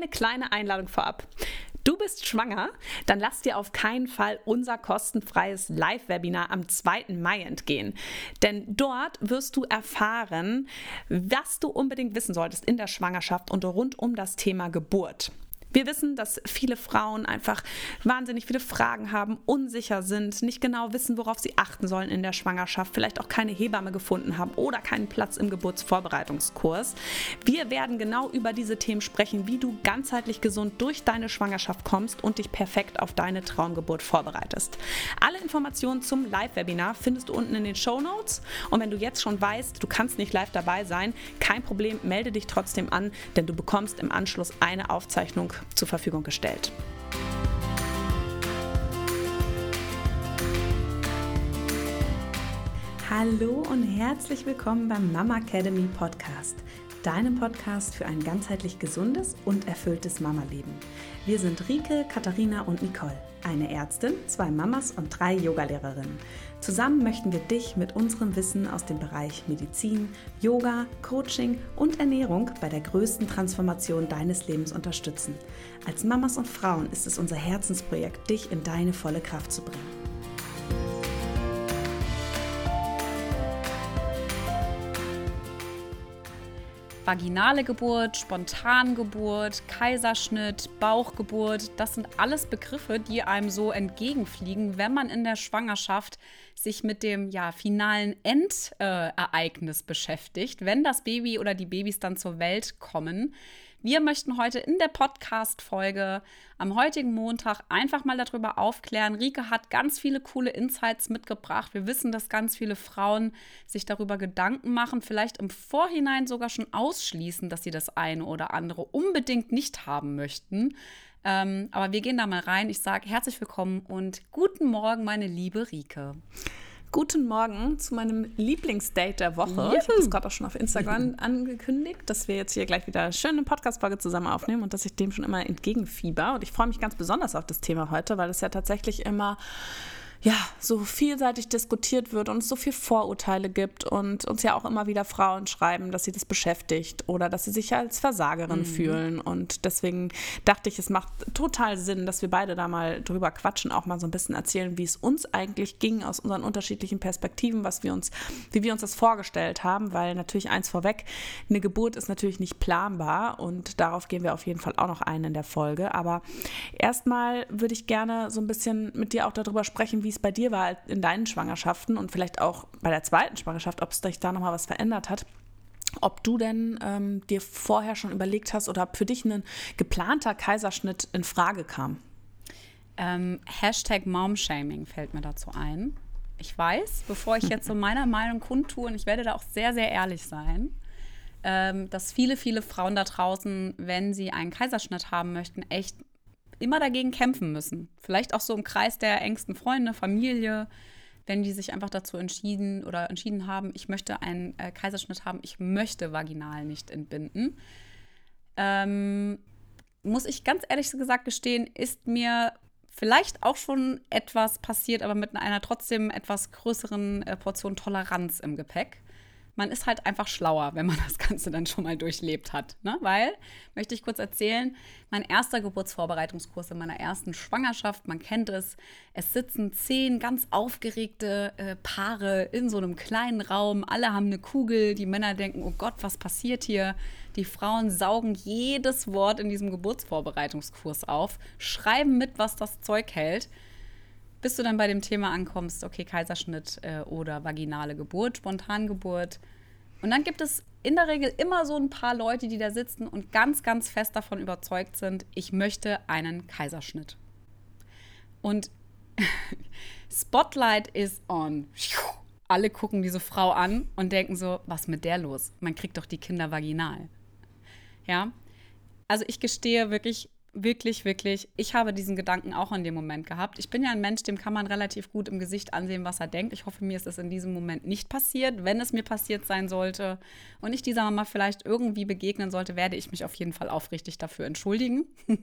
eine kleine Einladung vorab. Du bist schwanger? Dann lass dir auf keinen Fall unser kostenfreies Live-Webinar am 2. Mai entgehen. Denn dort wirst du erfahren, was du unbedingt wissen solltest in der Schwangerschaft und rund um das Thema Geburt. Wir wissen, dass viele Frauen einfach wahnsinnig viele Fragen haben, unsicher sind, nicht genau wissen, worauf sie achten sollen in der Schwangerschaft, vielleicht auch keine Hebamme gefunden haben oder keinen Platz im Geburtsvorbereitungskurs. Wir werden genau über diese Themen sprechen, wie du ganzheitlich gesund durch deine Schwangerschaft kommst und dich perfekt auf deine Traumgeburt vorbereitest. Alle Informationen zum Live-Webinar findest du unten in den Show Notes. Und wenn du jetzt schon weißt, du kannst nicht live dabei sein, kein Problem, melde dich trotzdem an, denn du bekommst im Anschluss eine Aufzeichnung zur Verfügung gestellt. Hallo und herzlich willkommen beim Mama Academy Podcast, deinem Podcast für ein ganzheitlich gesundes und erfülltes Mama-Leben. Wir sind Rike, Katharina und Nicole, eine Ärztin, zwei Mamas und drei Yogalehrerinnen. Zusammen möchten wir dich mit unserem Wissen aus dem Bereich Medizin, Yoga, Coaching und Ernährung bei der größten Transformation deines Lebens unterstützen. Als Mamas und Frauen ist es unser Herzensprojekt, dich in deine volle Kraft zu bringen. Vaginale Geburt, Spontangeburt, Kaiserschnitt, Bauchgeburt, das sind alles Begriffe, die einem so entgegenfliegen, wenn man in der Schwangerschaft sich mit dem ja, finalen Endereignis beschäftigt, wenn das Baby oder die Babys dann zur Welt kommen. Wir möchten heute in der Podcast-Folge am heutigen Montag einfach mal darüber aufklären. Rike hat ganz viele coole Insights mitgebracht. Wir wissen, dass ganz viele Frauen sich darüber Gedanken machen, vielleicht im Vorhinein sogar schon ausschließen, dass sie das eine oder andere unbedingt nicht haben möchten. Ähm, aber wir gehen da mal rein. Ich sage herzlich willkommen und guten Morgen, meine liebe Rike. Guten Morgen zu meinem Lieblingsdate der Woche. Juhu. Ich habe das gerade auch schon auf Instagram angekündigt, dass wir jetzt hier gleich wieder eine schöne Podcast-Folge zusammen aufnehmen und dass ich dem schon immer entgegenfieber. Und ich freue mich ganz besonders auf das Thema heute, weil es ja tatsächlich immer ja, so vielseitig diskutiert wird und es so viele Vorurteile gibt und uns ja auch immer wieder Frauen schreiben, dass sie das beschäftigt oder dass sie sich als Versagerin mhm. fühlen. Und deswegen dachte ich, es macht total Sinn, dass wir beide da mal drüber quatschen, auch mal so ein bisschen erzählen, wie es uns eigentlich ging aus unseren unterschiedlichen Perspektiven, was wir uns, wie wir uns das vorgestellt haben, weil natürlich eins vorweg, eine Geburt ist natürlich nicht planbar und darauf gehen wir auf jeden Fall auch noch ein in der Folge. Aber erstmal würde ich gerne so ein bisschen mit dir auch darüber sprechen, wie wie es bei dir war in deinen Schwangerschaften und vielleicht auch bei der zweiten Schwangerschaft, ob es dich da nochmal was verändert hat. Ob du denn ähm, dir vorher schon überlegt hast oder ob für dich ein geplanter Kaiserschnitt in Frage kam? Ähm, Hashtag Momshaming fällt mir dazu ein. Ich weiß, bevor ich jetzt so meiner Meinung kundtue, und ich werde da auch sehr, sehr ehrlich sein, ähm, dass viele, viele Frauen da draußen, wenn sie einen Kaiserschnitt haben möchten, echt immer dagegen kämpfen müssen. Vielleicht auch so im Kreis der engsten Freunde, Familie, wenn die sich einfach dazu entschieden oder entschieden haben, ich möchte einen äh, Kaiserschnitt haben, ich möchte vaginal nicht entbinden. Ähm, muss ich ganz ehrlich gesagt gestehen, ist mir vielleicht auch schon etwas passiert, aber mit einer trotzdem etwas größeren äh, Portion Toleranz im Gepäck man ist halt einfach schlauer, wenn man das Ganze dann schon mal durchlebt hat. Ne? Weil, möchte ich kurz erzählen, mein erster Geburtsvorbereitungskurs in meiner ersten Schwangerschaft, man kennt es, es sitzen zehn ganz aufgeregte äh, Paare in so einem kleinen Raum, alle haben eine Kugel, die Männer denken, oh Gott, was passiert hier? Die Frauen saugen jedes Wort in diesem Geburtsvorbereitungskurs auf, schreiben mit, was das Zeug hält bis du dann bei dem Thema ankommst, okay, Kaiserschnitt äh, oder vaginale Geburt, Spontangeburt. Und dann gibt es in der Regel immer so ein paar Leute, die da sitzen und ganz, ganz fest davon überzeugt sind, ich möchte einen Kaiserschnitt. Und Spotlight is on. Alle gucken diese Frau an und denken so, was mit der los? Man kriegt doch die Kinder vaginal. Ja? Also ich gestehe wirklich, wirklich, wirklich, ich habe diesen Gedanken auch in dem Moment gehabt. Ich bin ja ein Mensch, dem kann man relativ gut im Gesicht ansehen, was er denkt. Ich hoffe, mir ist es in diesem Moment nicht passiert. Wenn es mir passiert sein sollte und ich dieser Mama vielleicht irgendwie begegnen sollte, werde ich mich auf jeden Fall aufrichtig dafür entschuldigen.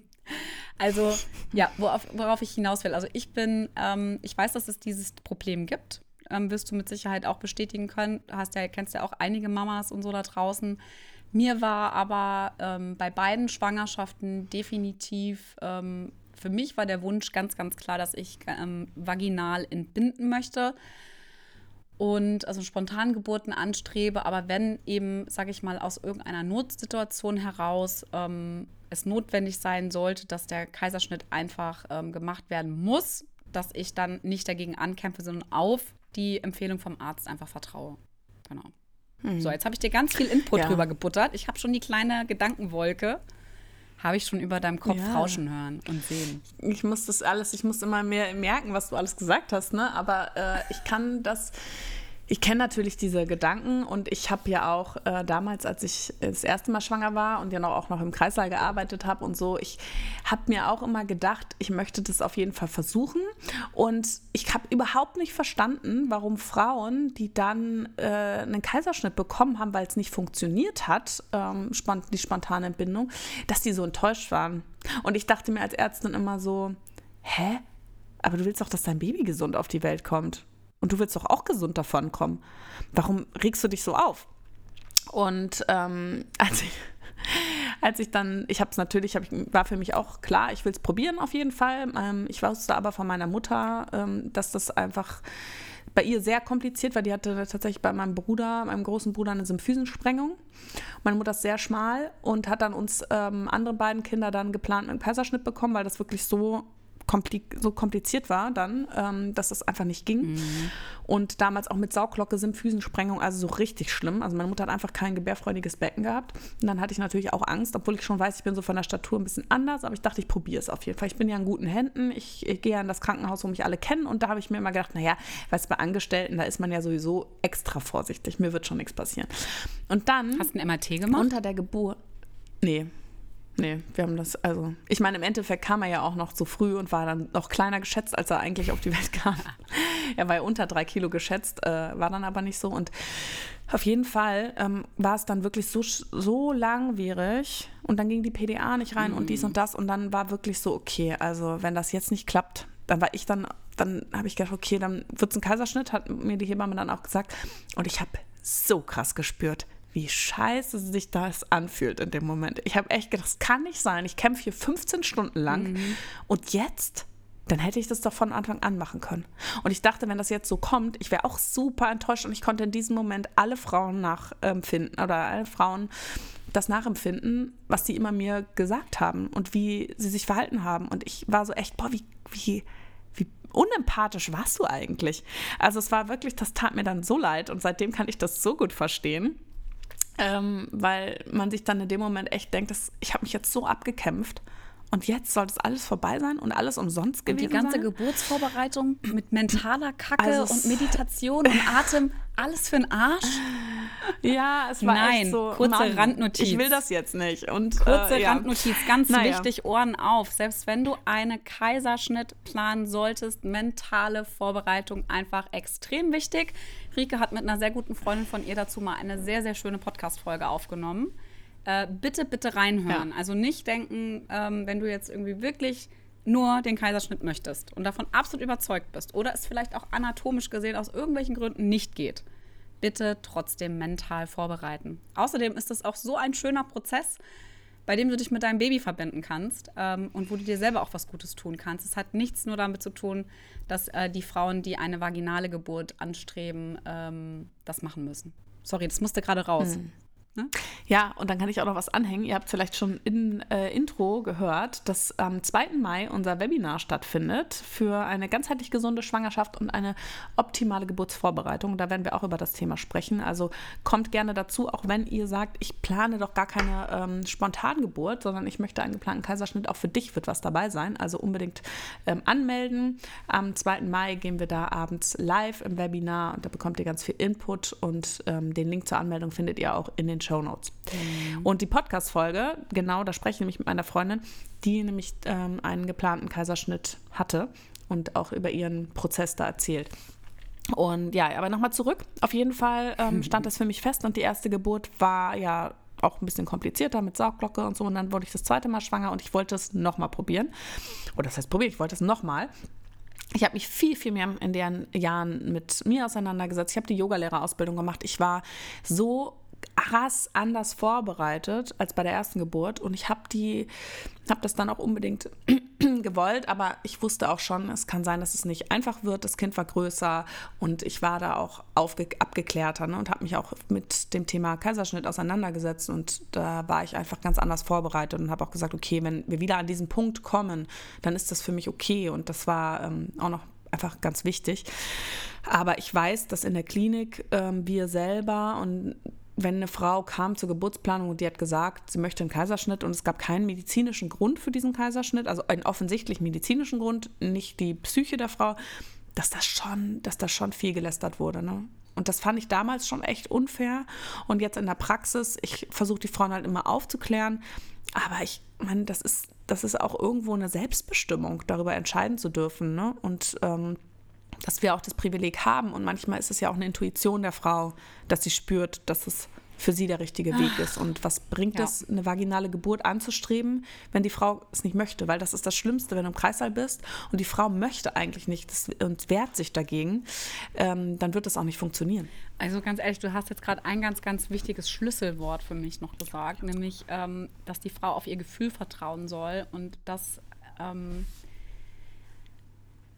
also, ja, worauf, worauf, ich hinaus will. Also, ich bin, ähm, ich weiß, dass es dieses Problem gibt. Ähm, wirst du mit Sicherheit auch bestätigen können. Du hast ja, kennst ja auch einige Mamas und so da draußen Mir war aber ähm, bei beiden Schwangerschaften definitiv, ähm, für mich war der Wunsch ganz, ganz klar, dass ich ähm, vaginal entbinden möchte und also Spontangeburten anstrebe. Aber wenn eben, sage ich mal, aus irgendeiner Notsituation heraus ähm, es notwendig sein sollte, dass der Kaiserschnitt einfach ähm, gemacht werden muss, dass ich dann nicht dagegen ankämpfe, sondern auf die Empfehlung vom Arzt einfach vertraue. Genau. Mhm. So, jetzt habe ich dir ganz viel Input ja. drüber gebuttert. Ich habe schon die kleine Gedankenwolke habe ich schon über deinem Kopf ja. rauschen hören und sehen. Ich muss das alles, ich muss immer mehr merken, was du alles gesagt hast, ne? Aber äh, ich kann das ich kenne natürlich diese Gedanken und ich habe ja auch äh, damals, als ich das erste Mal schwanger war und ja noch, auch noch im Kreislauf gearbeitet habe und so, ich habe mir auch immer gedacht, ich möchte das auf jeden Fall versuchen. Und ich habe überhaupt nicht verstanden, warum Frauen, die dann äh, einen Kaiserschnitt bekommen haben, weil es nicht funktioniert hat, ähm, die spontane Entbindung, dass die so enttäuscht waren. Und ich dachte mir als Ärztin immer so, hä? Aber du willst doch, dass dein Baby gesund auf die Welt kommt. Und du willst doch auch gesund davon kommen. Warum regst du dich so auf? Und ähm, als ich, als ich dann, ich habe es natürlich, hab ich, war für mich auch klar, ich will es probieren auf jeden Fall. Ähm, ich wusste aber von meiner Mutter, ähm, dass das einfach bei ihr sehr kompliziert war. Die hatte tatsächlich bei meinem Bruder, meinem großen Bruder, eine Symphysensprengung. Meine Mutter ist sehr schmal und hat dann uns ähm, andere beiden Kinder dann geplant mit einem Kaiserschnitt bekommen, weil das wirklich so so kompliziert war dann, ähm, dass das einfach nicht ging. Mhm. Und damals auch mit Sauglocke, Symphysensprengung, also so richtig schlimm. Also meine Mutter hat einfach kein gebärfreudiges Becken gehabt. Und dann hatte ich natürlich auch Angst, obwohl ich schon weiß, ich bin so von der Statur ein bisschen anders, aber ich dachte, ich probiere es auf jeden Fall. Ich bin ja in guten Händen. Ich, ich gehe ja in das Krankenhaus, wo mich alle kennen. Und da habe ich mir immer gedacht, naja, weißt bei Angestellten, da ist man ja sowieso extra vorsichtig. Mir wird schon nichts passieren. Und dann. Hast du ein MRT gemacht? Unter der Geburt. Nee, Nee, wir haben das, also, ich meine, im Endeffekt kam er ja auch noch zu früh und war dann noch kleiner geschätzt, als er eigentlich auf die Welt kam. er war ja unter drei Kilo geschätzt, äh, war dann aber nicht so. Und auf jeden Fall ähm, war es dann wirklich so, so langwierig und dann ging die PDA nicht rein mhm. und dies und das und dann war wirklich so, okay, also wenn das jetzt nicht klappt, dann war ich dann, dann habe ich gedacht, okay, dann wird es ein Kaiserschnitt, hat mir die Hebamme dann auch gesagt. Und ich habe so krass gespürt, wie scheiße sich das anfühlt in dem Moment. Ich habe echt gedacht, das kann nicht sein. Ich kämpfe hier 15 Stunden lang mhm. und jetzt, dann hätte ich das doch von Anfang an machen können. Und ich dachte, wenn das jetzt so kommt, ich wäre auch super enttäuscht und ich konnte in diesem Moment alle Frauen nachempfinden oder alle Frauen das nachempfinden, was sie immer mir gesagt haben und wie sie sich verhalten haben. Und ich war so echt, boah, wie, wie, wie unempathisch warst du eigentlich? Also es war wirklich, das tat mir dann so leid und seitdem kann ich das so gut verstehen. Ähm, weil man sich dann in dem Moment echt denkt, dass, ich habe mich jetzt so abgekämpft und jetzt soll das alles vorbei sein und alles umsonst gewesen sein. Die ganze sein? Geburtsvorbereitung mit mentaler Kacke also und Meditation und Atem, alles für den Arsch. Ja, es war Nein, echt so. kurze Mann, Randnotiz. Ich will das jetzt nicht. Und, kurze äh, ja. Randnotiz, ganz naja. wichtig, Ohren auf. Selbst wenn du eine Kaiserschnitt planen solltest, mentale Vorbereitung einfach extrem wichtig. Rike hat mit einer sehr guten Freundin von ihr dazu mal eine sehr, sehr schöne Podcast-Folge aufgenommen. Äh, bitte, bitte reinhören. Ja. Also nicht denken, ähm, wenn du jetzt irgendwie wirklich nur den Kaiserschnitt möchtest und davon absolut überzeugt bist oder es vielleicht auch anatomisch gesehen aus irgendwelchen Gründen nicht geht, bitte trotzdem mental vorbereiten. Außerdem ist es auch so ein schöner Prozess, bei dem du dich mit deinem Baby verbinden kannst ähm, und wo du dir selber auch was Gutes tun kannst. Es hat nichts nur damit zu tun, dass äh, die Frauen, die eine vaginale Geburt anstreben, ähm, das machen müssen. Sorry, das musste gerade raus. Hm. Ne? Ja, und dann kann ich auch noch was anhängen. Ihr habt vielleicht schon in äh, Intro gehört, dass am 2. Mai unser Webinar stattfindet für eine ganzheitlich gesunde Schwangerschaft und eine optimale Geburtsvorbereitung. Da werden wir auch über das Thema sprechen. Also kommt gerne dazu, auch wenn ihr sagt, ich plane doch gar keine ähm, Spontangeburt, sondern ich möchte einen geplanten Kaiserschnitt. Auch für dich wird was dabei sein. Also unbedingt ähm, anmelden. Am 2. Mai gehen wir da abends live im Webinar und da bekommt ihr ganz viel Input und ähm, den Link zur Anmeldung findet ihr auch in den Show Notes. Mhm. Und die Podcast-Folge, genau, da spreche ich nämlich mit meiner Freundin, die nämlich ähm, einen geplanten Kaiserschnitt hatte und auch über ihren Prozess da erzählt. Und ja, aber nochmal zurück. Auf jeden Fall ähm, stand das für mich fest und die erste Geburt war ja auch ein bisschen komplizierter mit Saugglocke und so. Und dann wurde ich das zweite Mal schwanger und ich wollte es nochmal probieren. Oder das heißt probieren, ich wollte es nochmal. Ich habe mich viel, viel mehr in den Jahren mit mir auseinandergesetzt. Ich habe die Yogalehrerausbildung gemacht. Ich war so krass anders vorbereitet als bei der ersten Geburt und ich habe die habe das dann auch unbedingt gewollt, aber ich wusste auch schon, es kann sein, dass es nicht einfach wird. Das Kind war größer und ich war da auch abgeklärter ne, und habe mich auch mit dem Thema Kaiserschnitt auseinandergesetzt und da war ich einfach ganz anders vorbereitet und habe auch gesagt, okay, wenn wir wieder an diesen Punkt kommen, dann ist das für mich okay und das war ähm, auch noch einfach ganz wichtig. Aber ich weiß, dass in der Klinik ähm, wir selber und wenn eine Frau kam zur Geburtsplanung und die hat gesagt, sie möchte einen Kaiserschnitt und es gab keinen medizinischen Grund für diesen Kaiserschnitt, also einen offensichtlich medizinischen Grund, nicht die Psyche der Frau, dass das schon, dass das schon viel gelästert wurde. Ne? Und das fand ich damals schon echt unfair. Und jetzt in der Praxis, ich versuche die Frauen halt immer aufzuklären, aber ich meine, das ist, das ist auch irgendwo eine Selbstbestimmung, darüber entscheiden zu dürfen. Ne? Und ähm, dass wir auch das Privileg haben. Und manchmal ist es ja auch eine Intuition der Frau, dass sie spürt, dass es für sie der richtige Weg ist. Und was bringt ja. es, eine vaginale Geburt anzustreben, wenn die Frau es nicht möchte? Weil das ist das Schlimmste, wenn du im Kreißsaal bist und die Frau möchte eigentlich nicht und wehrt sich dagegen, ähm, dann wird das auch nicht funktionieren. Also ganz ehrlich, du hast jetzt gerade ein ganz, ganz wichtiges Schlüsselwort für mich noch gesagt, nämlich, ähm, dass die Frau auf ihr Gefühl vertrauen soll und dass ähm,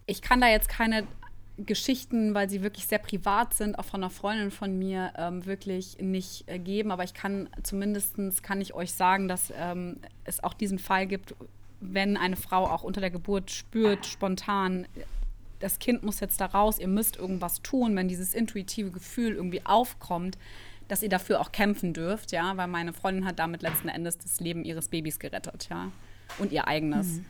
ich kann da jetzt keine Geschichten, weil sie wirklich sehr privat sind, auch von einer Freundin von mir, ähm, wirklich nicht äh, geben. Aber ich kann zumindest kann ich euch sagen, dass ähm, es auch diesen Fall gibt, wenn eine Frau auch unter der Geburt spürt, spontan, das Kind muss jetzt da raus, ihr müsst irgendwas tun, wenn dieses intuitive Gefühl irgendwie aufkommt, dass ihr dafür auch kämpfen dürft, ja, weil meine Freundin hat damit letzten Endes das Leben ihres Babys gerettet, ja, und ihr eigenes. Mhm.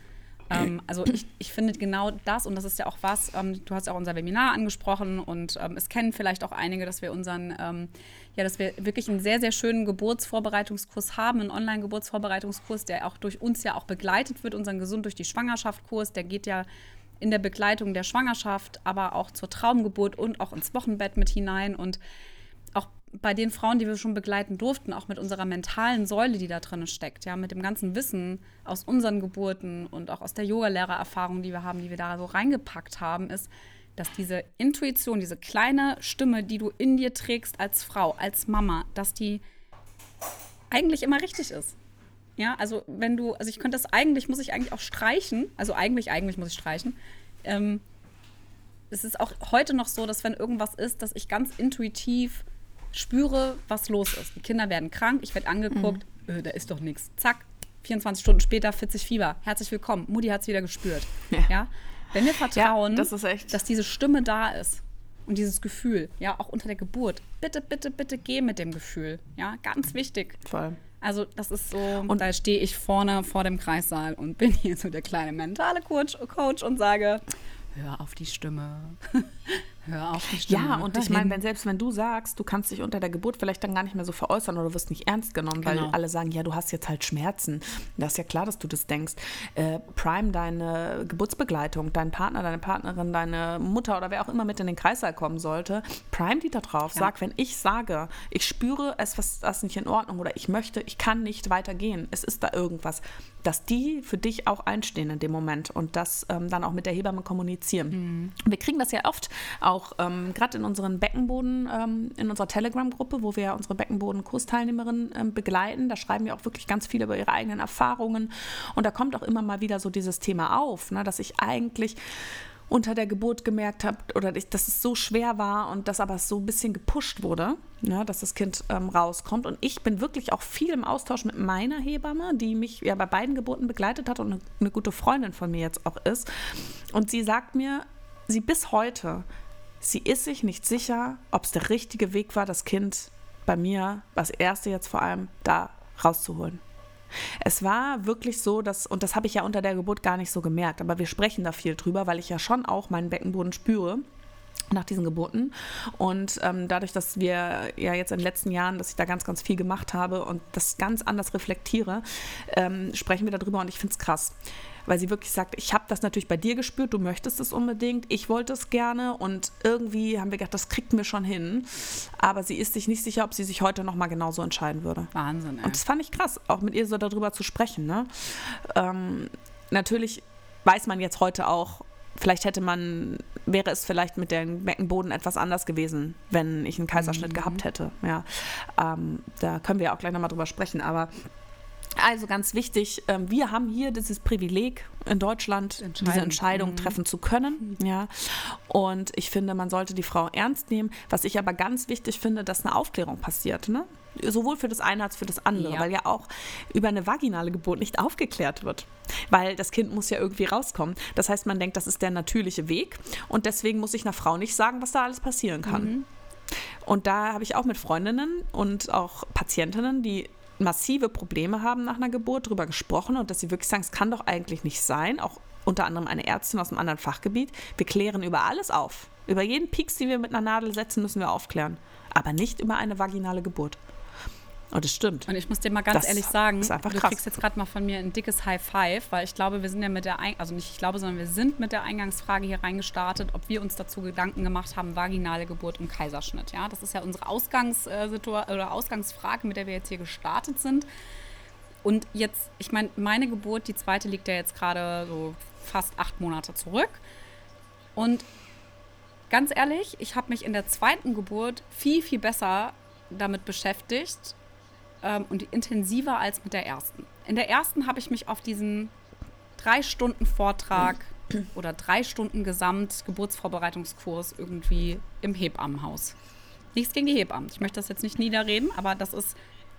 Ähm, also ich, ich finde genau das, und das ist ja auch was, ähm, du hast ja auch unser Webinar angesprochen und ähm, es kennen vielleicht auch einige, dass wir unseren, ähm, ja, dass wir wirklich einen sehr, sehr schönen Geburtsvorbereitungskurs haben, einen Online-Geburtsvorbereitungskurs, der auch durch uns ja auch begleitet wird, unseren Gesund durch die Schwangerschaft-Kurs, der geht ja in der Begleitung der Schwangerschaft, aber auch zur Traumgeburt und auch ins Wochenbett mit hinein. Und bei den Frauen, die wir schon begleiten durften, auch mit unserer mentalen Säule, die da drin steckt, ja, mit dem ganzen Wissen aus unseren Geburten und auch aus der Yoga-Lehrererfahrung, die wir haben, die wir da so reingepackt haben, ist, dass diese Intuition, diese kleine Stimme, die du in dir trägst als Frau, als Mama, dass die eigentlich immer richtig ist. Ja, also wenn du, also ich könnte das eigentlich, muss ich eigentlich auch streichen, also eigentlich, eigentlich muss ich streichen. Ähm, es ist auch heute noch so, dass wenn irgendwas ist, dass ich ganz intuitiv spüre, was los ist. Die Kinder werden krank, ich werde angeguckt, mhm. äh, da ist doch nichts. Zack, 24 Stunden später 40 Fieber. Herzlich willkommen. Mutti hat es wieder gespürt. Ja. ja. Wenn wir vertrauen, ja, das dass diese Stimme da ist und dieses Gefühl, ja, auch unter der Geburt. Bitte, bitte, bitte geh mit dem Gefühl. Ja, ganz wichtig. Voll. Also, das ist so, und da stehe ich vorne vor dem Kreissaal und bin hier so der kleine mentale Coach, Coach und sage, hör auf die Stimme. hör auf. Ja, und ich meine, wenn, selbst wenn du sagst, du kannst dich unter der Geburt vielleicht dann gar nicht mehr so veräußern oder du wirst nicht ernst genommen, genau. weil alle sagen, ja, du hast jetzt halt Schmerzen. Das ist ja klar, dass du das denkst. Äh, Prime, deine Geburtsbegleitung, dein Partner, deine Partnerin, deine Mutter oder wer auch immer mit in den Kreißsaal kommen sollte, Prime die da drauf. Ja. Sag, wenn ich sage, ich spüre, es ist nicht in Ordnung oder ich möchte, ich kann nicht weitergehen, es ist da irgendwas, dass die für dich auch einstehen in dem Moment und das ähm, dann auch mit der Hebamme kommunizieren. Mhm. Wir kriegen das ja oft auch ähm, gerade in unseren Beckenboden, ähm, in unserer Telegram-Gruppe, wo wir unsere Beckenboden-Kursteilnehmerinnen ähm, begleiten. Da schreiben wir auch wirklich ganz viel über ihre eigenen Erfahrungen und da kommt auch immer mal wieder so dieses Thema auf, ne, dass ich eigentlich unter der Geburt gemerkt habe oder dass es so schwer war und dass aber so ein bisschen gepusht wurde, ne, dass das Kind ähm, rauskommt. Und ich bin wirklich auch viel im Austausch mit meiner Hebamme, die mich ja bei beiden Geburten begleitet hat und eine, eine gute Freundin von mir jetzt auch ist. Und sie sagt mir, sie bis heute, sie ist sich nicht sicher, ob es der richtige Weg war, das Kind bei mir, das erste jetzt vor allem, da rauszuholen. Es war wirklich so, dass, und das habe ich ja unter der Geburt gar nicht so gemerkt, aber wir sprechen da viel drüber, weil ich ja schon auch meinen Beckenboden spüre nach diesen Geburten. Und ähm, dadurch, dass wir ja jetzt in den letzten Jahren, dass ich da ganz, ganz viel gemacht habe und das ganz anders reflektiere, ähm, sprechen wir darüber und ich finde es krass weil sie wirklich sagt, ich habe das natürlich bei dir gespürt, du möchtest es unbedingt, ich wollte es gerne und irgendwie haben wir gedacht, das kriegt mir schon hin. Aber sie ist sich nicht sicher, ob sie sich heute nochmal genauso entscheiden würde. Wahnsinn. Ey. Und das fand ich krass, auch mit ihr so darüber zu sprechen. Ne? Ähm, natürlich weiß man jetzt heute auch, vielleicht hätte man, wäre es vielleicht mit dem Beckenboden etwas anders gewesen, wenn ich einen Kaiserschnitt mhm. gehabt hätte. Ja, ähm, da können wir auch gleich nochmal drüber sprechen, aber also ganz wichtig, ähm, wir haben hier dieses Privileg in Deutschland, diese Entscheidung mhm. treffen zu können. Ja. Und ich finde, man sollte die Frau ernst nehmen. Was ich aber ganz wichtig finde, dass eine Aufklärung passiert. Ne? Sowohl für das eine als für das andere, ja. weil ja auch über eine vaginale Geburt nicht aufgeklärt wird. Weil das Kind muss ja irgendwie rauskommen. Das heißt, man denkt, das ist der natürliche Weg. Und deswegen muss ich einer Frau nicht sagen, was da alles passieren kann. Mhm. Und da habe ich auch mit Freundinnen und auch Patientinnen, die massive Probleme haben nach einer Geburt, darüber gesprochen und dass sie wirklich sagen, es kann doch eigentlich nicht sein, auch unter anderem eine Ärztin aus einem anderen Fachgebiet. Wir klären über alles auf. Über jeden Pieks, den wir mit einer Nadel setzen, müssen wir aufklären. Aber nicht über eine vaginale Geburt. Oh, das stimmt. Und ich muss dir mal ganz das ehrlich sagen, du krass. kriegst jetzt gerade mal von mir ein dickes High Five, weil ich glaube, wir sind ja mit der, Ein also nicht ich glaube, sondern wir sind mit der Eingangsfrage hier reingestartet, ob wir uns dazu Gedanken gemacht haben, vaginale Geburt im Kaiserschnitt. Ja, das ist ja unsere Ausgangssituation oder Ausgangsfrage, mit der wir jetzt hier gestartet sind. Und jetzt, ich meine, meine Geburt, die zweite liegt ja jetzt gerade so fast acht Monate zurück. Und ganz ehrlich, ich habe mich in der zweiten Geburt viel, viel besser damit beschäftigt, ähm, und intensiver als mit der ersten. In der ersten habe ich mich auf diesen drei Stunden Vortrag oder drei Stunden Gesamtgeburtsvorbereitungskurs irgendwie im Hebammenhaus. Nichts gegen die Hebammen. Ich möchte das jetzt nicht niederreden, aber das ist,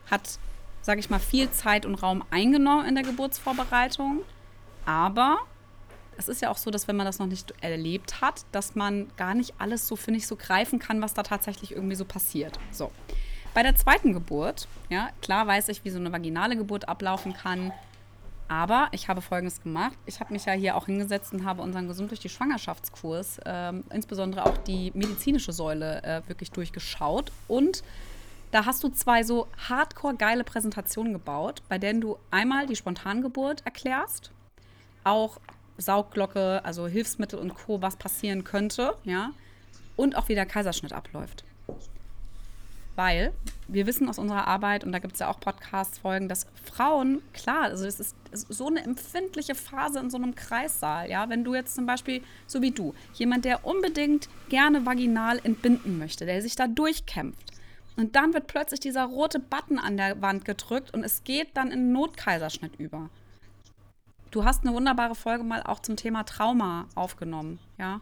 hat, sage ich mal, viel Zeit und Raum eingenommen in der Geburtsvorbereitung. Aber es ist ja auch so, dass wenn man das noch nicht erlebt hat, dass man gar nicht alles so, finde ich, so greifen kann, was da tatsächlich irgendwie so passiert. So. Bei der zweiten Geburt, ja, klar weiß ich, wie so eine vaginale Geburt ablaufen kann. Aber ich habe Folgendes gemacht. Ich habe mich ja hier auch hingesetzt und habe unseren Gesund durch die Schwangerschaftskurs, äh, insbesondere auch die medizinische Säule, äh, wirklich durchgeschaut. Und da hast du zwei so hardcore geile Präsentationen gebaut, bei denen du einmal die Spontangeburt erklärst, auch Saugglocke, also Hilfsmittel und Co., was passieren könnte, ja, und auch wie der Kaiserschnitt abläuft. Weil wir wissen aus unserer Arbeit, und da gibt es ja auch Podcast-Folgen, dass Frauen, klar, also es ist so eine empfindliche Phase in so einem Kreissaal. Ja, wenn du jetzt zum Beispiel, so wie du, jemand, der unbedingt gerne vaginal entbinden möchte, der sich da durchkämpft. Und dann wird plötzlich dieser rote Button an der Wand gedrückt und es geht dann in Notkaiserschnitt über. Du hast eine wunderbare Folge mal auch zum Thema Trauma aufgenommen, ja.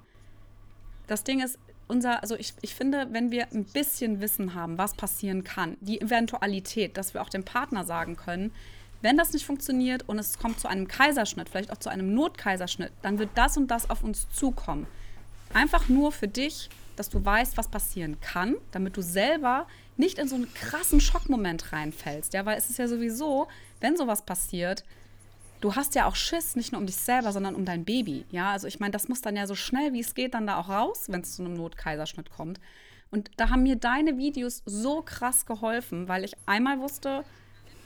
Das Ding ist, unser, also ich, ich finde, wenn wir ein bisschen Wissen haben, was passieren kann, die Eventualität, dass wir auch dem Partner sagen können, wenn das nicht funktioniert und es kommt zu einem Kaiserschnitt, vielleicht auch zu einem Notkaiserschnitt, dann wird das und das auf uns zukommen. Einfach nur für dich, dass du weißt, was passieren kann, damit du selber nicht in so einen krassen Schockmoment reinfällst. Ja, weil es ist ja sowieso, wenn sowas passiert, du hast ja auch Schiss, nicht nur um dich selber, sondern um dein Baby. Ja, also ich meine, das muss dann ja so schnell wie es geht dann da auch raus, wenn es zu einem Notkaiserschnitt kommt. Und da haben mir deine Videos so krass geholfen, weil ich einmal wusste,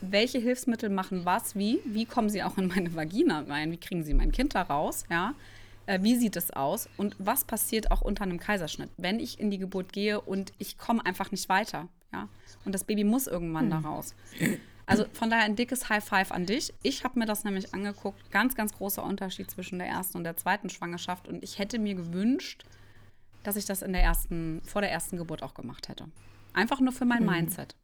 welche Hilfsmittel machen was, wie, wie kommen sie auch in meine Vagina rein, wie kriegen sie mein Kind da raus, ja, äh, wie sieht es aus und was passiert auch unter einem Kaiserschnitt, wenn ich in die Geburt gehe und ich komme einfach nicht weiter, ja, und das Baby muss irgendwann hm. da raus. Also von daher ein dickes High Five an dich. Ich habe mir das nämlich angeguckt. Ganz, ganz großer Unterschied zwischen der ersten und der zweiten Schwangerschaft. Und ich hätte mir gewünscht, dass ich das in der ersten, vor der ersten Geburt auch gemacht hätte. Einfach nur für mein mhm. Mindset.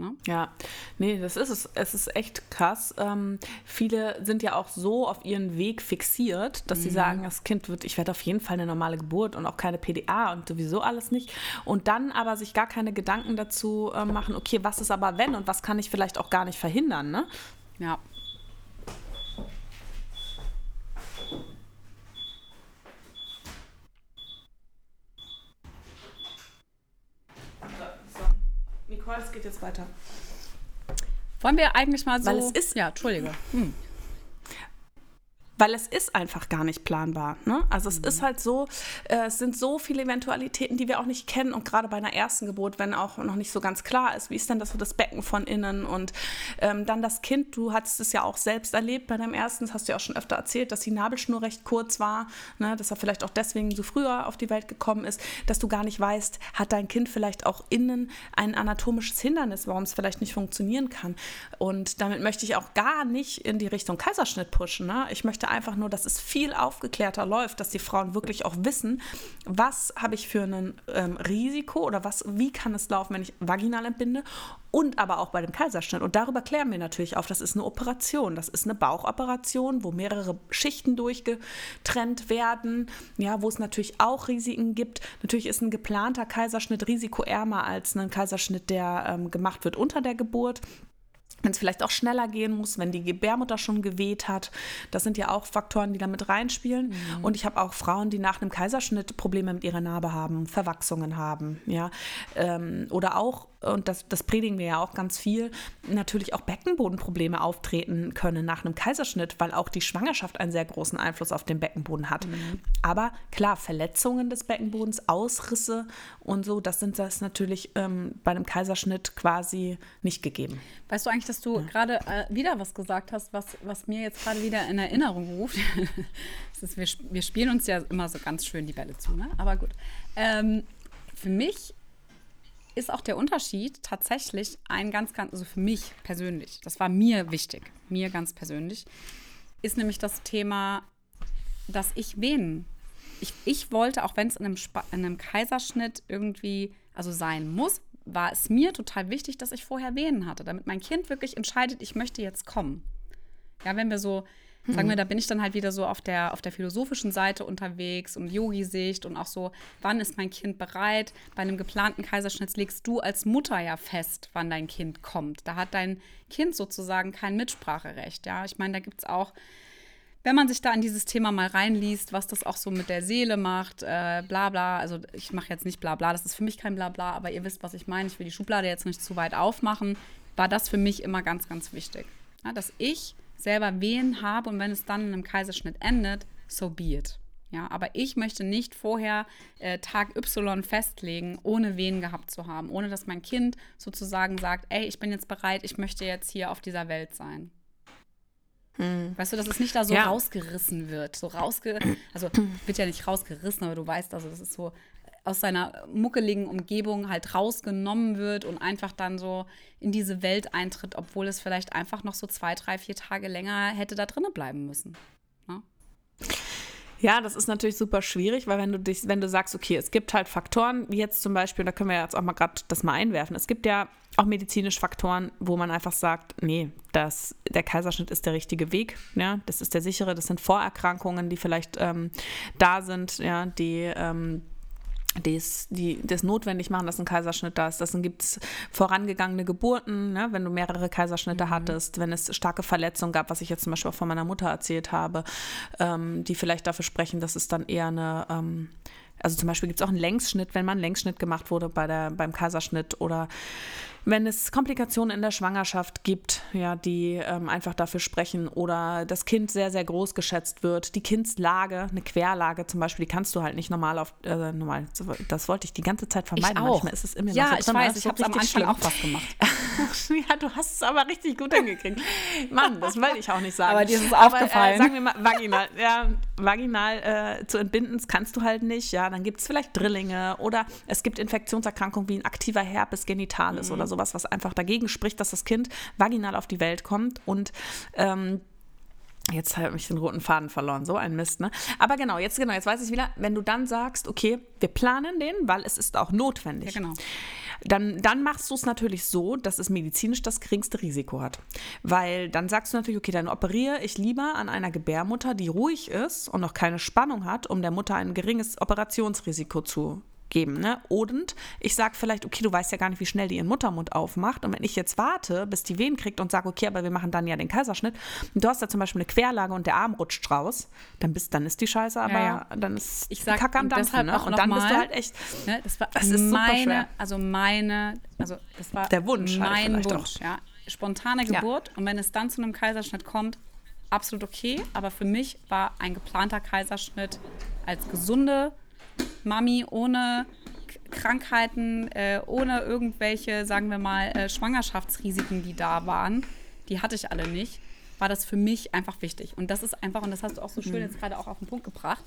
Ne? Ja, nee, das ist es. Es ist echt krass. Ähm, viele sind ja auch so auf ihren Weg fixiert, dass mhm. sie sagen, das Kind wird, ich werde auf jeden Fall eine normale Geburt und auch keine PDA und sowieso alles nicht. Und dann aber sich gar keine Gedanken dazu äh, machen, okay, was ist aber wenn und was kann ich vielleicht auch gar nicht verhindern, ne? Ja. Nicole, es geht jetzt weiter. Wollen wir eigentlich mal so. Weil es ist. Ja, Entschuldige. Hm weil es ist einfach gar nicht planbar. Ne? Also es mhm. ist halt so, äh, es sind so viele Eventualitäten, die wir auch nicht kennen und gerade bei einer ersten Geburt, wenn auch noch nicht so ganz klar ist, wie ist denn das so das Becken von innen und ähm, dann das Kind, du hattest es ja auch selbst erlebt bei deinem ersten, das hast du ja auch schon öfter erzählt, dass die Nabelschnur recht kurz war, ne? dass er vielleicht auch deswegen so früher auf die Welt gekommen ist, dass du gar nicht weißt, hat dein Kind vielleicht auch innen ein anatomisches Hindernis, warum es vielleicht nicht funktionieren kann. Und damit möchte ich auch gar nicht in die Richtung Kaiserschnitt pushen. Ne? Ich möchte einfach nur, dass es viel aufgeklärter läuft, dass die Frauen wirklich auch wissen, was habe ich für ein ähm, Risiko oder was, wie kann es laufen, wenn ich vaginal entbinde und aber auch bei dem Kaiserschnitt. Und darüber klären wir natürlich auf, das ist eine Operation, das ist eine Bauchoperation, wo mehrere Schichten durchgetrennt werden, ja, wo es natürlich auch Risiken gibt. Natürlich ist ein geplanter Kaiserschnitt risikoärmer als ein Kaiserschnitt, der ähm, gemacht wird unter der Geburt wenn es vielleicht auch schneller gehen muss, wenn die Gebärmutter schon geweht hat. Das sind ja auch Faktoren, die damit reinspielen. Mhm. Und ich habe auch Frauen, die nach einem Kaiserschnitt Probleme mit ihrer Narbe haben, Verwachsungen haben, ja. Ähm, oder auch und das, das predigen wir ja auch ganz viel, natürlich auch Beckenbodenprobleme auftreten können nach einem Kaiserschnitt, weil auch die Schwangerschaft einen sehr großen Einfluss auf den Beckenboden hat. Mhm. Aber klar, Verletzungen des Beckenbodens, Ausrisse und so, das sind das natürlich ähm, bei einem Kaiserschnitt quasi nicht gegeben. Weißt du eigentlich, dass du ja. gerade äh, wieder was gesagt hast, was, was mir jetzt gerade wieder in Erinnerung ruft? ist, wir, wir spielen uns ja immer so ganz schön die Bälle zu, ne? Aber gut. Ähm, für mich ist auch der Unterschied tatsächlich ein ganz, ganz, also für mich persönlich, das war mir wichtig, mir ganz persönlich, ist nämlich das Thema, dass ich wen. Ich, ich wollte, auch wenn es in einem, in einem Kaiserschnitt irgendwie, also sein muss, war es mir total wichtig, dass ich vorher Wehen hatte, damit mein Kind wirklich entscheidet, ich möchte jetzt kommen. Ja, wenn wir so Sagen wir, hm. da bin ich dann halt wieder so auf der, auf der philosophischen Seite unterwegs und Yogi-Sicht und auch so, wann ist mein Kind bereit? Bei einem geplanten Kaiserschnitt legst du als Mutter ja fest, wann dein Kind kommt. Da hat dein Kind sozusagen kein Mitspracherecht. Ja, ich meine, da gibt es auch, wenn man sich da in dieses Thema mal reinliest, was das auch so mit der Seele macht, äh, bla bla, also ich mache jetzt nicht bla bla, das ist für mich kein bla bla, aber ihr wisst, was ich meine, ich will die Schublade jetzt nicht zu weit aufmachen, war das für mich immer ganz, ganz wichtig. Ja, dass ich selber Wehen habe und wenn es dann in einem Kaiserschnitt endet, so be it. Ja, aber ich möchte nicht vorher äh, Tag Y festlegen, ohne Wehen gehabt zu haben, ohne dass mein Kind sozusagen sagt, ey, ich bin jetzt bereit, ich möchte jetzt hier auf dieser Welt sein. Hm. Weißt du, dass es nicht da so ja. rausgerissen wird. So rausge also wird ja nicht rausgerissen, aber du weißt, also das ist so aus seiner muckeligen Umgebung halt rausgenommen wird und einfach dann so in diese Welt eintritt, obwohl es vielleicht einfach noch so zwei, drei, vier Tage länger hätte da drinnen bleiben müssen. Ne? Ja, das ist natürlich super schwierig, weil wenn du dich, wenn du sagst, okay, es gibt halt Faktoren, wie jetzt zum Beispiel, da können wir jetzt auch mal gerade das mal einwerfen. Es gibt ja auch medizinische Faktoren, wo man einfach sagt, nee, das, der Kaiserschnitt ist der richtige Weg, ja, das ist der sichere, das sind Vorerkrankungen, die vielleicht ähm, da sind, ja, die ähm, dies, die das notwendig machen, dass ein Kaiserschnitt da ist. Dann gibt es vorangegangene Geburten, ne, wenn du mehrere Kaiserschnitte mhm. hattest, wenn es starke Verletzungen gab, was ich jetzt zum Beispiel auch von meiner Mutter erzählt habe, ähm, die vielleicht dafür sprechen, dass es dann eher eine ähm, also zum Beispiel gibt es auch einen Längsschnitt, wenn man einen Längsschnitt gemacht wurde bei der, beim Kaiserschnitt oder wenn es Komplikationen in der Schwangerschaft gibt, ja, die ähm, einfach dafür sprechen oder das Kind sehr, sehr groß geschätzt wird, die Kindslage, eine Querlage zum Beispiel, die kannst du halt nicht normal auf, äh, normal, das wollte ich die ganze Zeit vermeiden. Ich auch. Manchmal ist es immer ja, noch so drin. ich weiß, ich habe am Anfang schlimm. auch was gemacht. ja, du hast es aber richtig gut hingekriegt. Mann, das wollte ich auch nicht sagen. Aber dir ist es aufgefallen. äh, sagen wir mal, vaginal, ja, vaginal äh, zu entbinden, das kannst du halt nicht, ja, dann gibt es vielleicht Drillinge oder es gibt Infektionserkrankungen wie ein aktiver Herpes genitalis mhm. oder sowas, was einfach dagegen spricht, dass das Kind vaginal auf die Welt kommt und ähm, Jetzt habe ich den roten Faden verloren, so ein Mist, ne? Aber genau, jetzt genau, jetzt weiß ich wieder, wenn du dann sagst, okay, wir planen den, weil es ist auch notwendig. Ja, genau. Dann, dann machst du es natürlich so, dass es medizinisch das geringste Risiko hat. Weil dann sagst du natürlich, okay, dann operiere ich lieber an einer Gebärmutter, die ruhig ist und noch keine Spannung hat, um der Mutter ein geringes Operationsrisiko zu geben. Ne? Und ich sage vielleicht, okay, du weißt ja gar nicht, wie schnell die ihren Muttermund aufmacht. Und wenn ich jetzt warte, bis die Wehen kriegt und sage, okay, aber wir machen dann ja den Kaiserschnitt, und du hast da zum Beispiel eine Querlage und der Arm rutscht raus, dann, bist, dann ist die Scheiße, aber ja, ja. dann ist ich sag, Kacke am Dampfen. Ne? Und dann mal, bist du halt echt. Ne, das war das ist meine, also meine, also das war der Wunsch, halt mein Wunsch, ja. Spontane Geburt ja. und wenn es dann zu einem Kaiserschnitt kommt, absolut okay. Aber für mich war ein geplanter Kaiserschnitt als gesunde Mami ohne Krankheiten, äh, ohne irgendwelche, sagen wir mal, äh, Schwangerschaftsrisiken, die da waren, die hatte ich alle nicht, war das für mich einfach wichtig. Und das ist einfach, und das hast du auch so schön mhm. jetzt gerade auch auf den Punkt gebracht,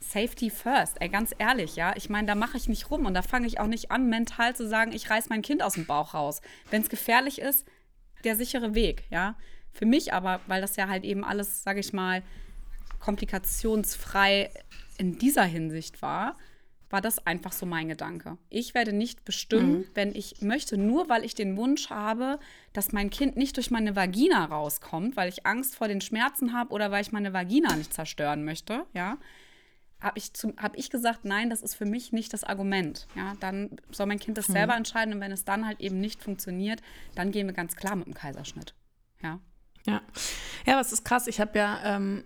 Safety first, ey, ganz ehrlich, ja. Ich meine, da mache ich nicht rum und da fange ich auch nicht an, mental zu sagen, ich reiß mein Kind aus dem Bauch raus. Wenn es gefährlich ist, der sichere Weg, ja. Für mich aber, weil das ja halt eben alles, sage ich mal, komplikationsfrei in dieser Hinsicht war, war das einfach so mein Gedanke. Ich werde nicht bestimmen, mhm. wenn ich möchte, nur weil ich den Wunsch habe, dass mein Kind nicht durch meine Vagina rauskommt, weil ich Angst vor den Schmerzen habe oder weil ich meine Vagina nicht zerstören möchte, ja, habe ich, hab ich gesagt, nein, das ist für mich nicht das Argument. Ja, dann soll mein Kind das mhm. selber entscheiden und wenn es dann halt eben nicht funktioniert, dann gehen wir ganz klar mit dem Kaiserschnitt. Ja. Ja, ja, es ist krass. Ich habe ja ähm,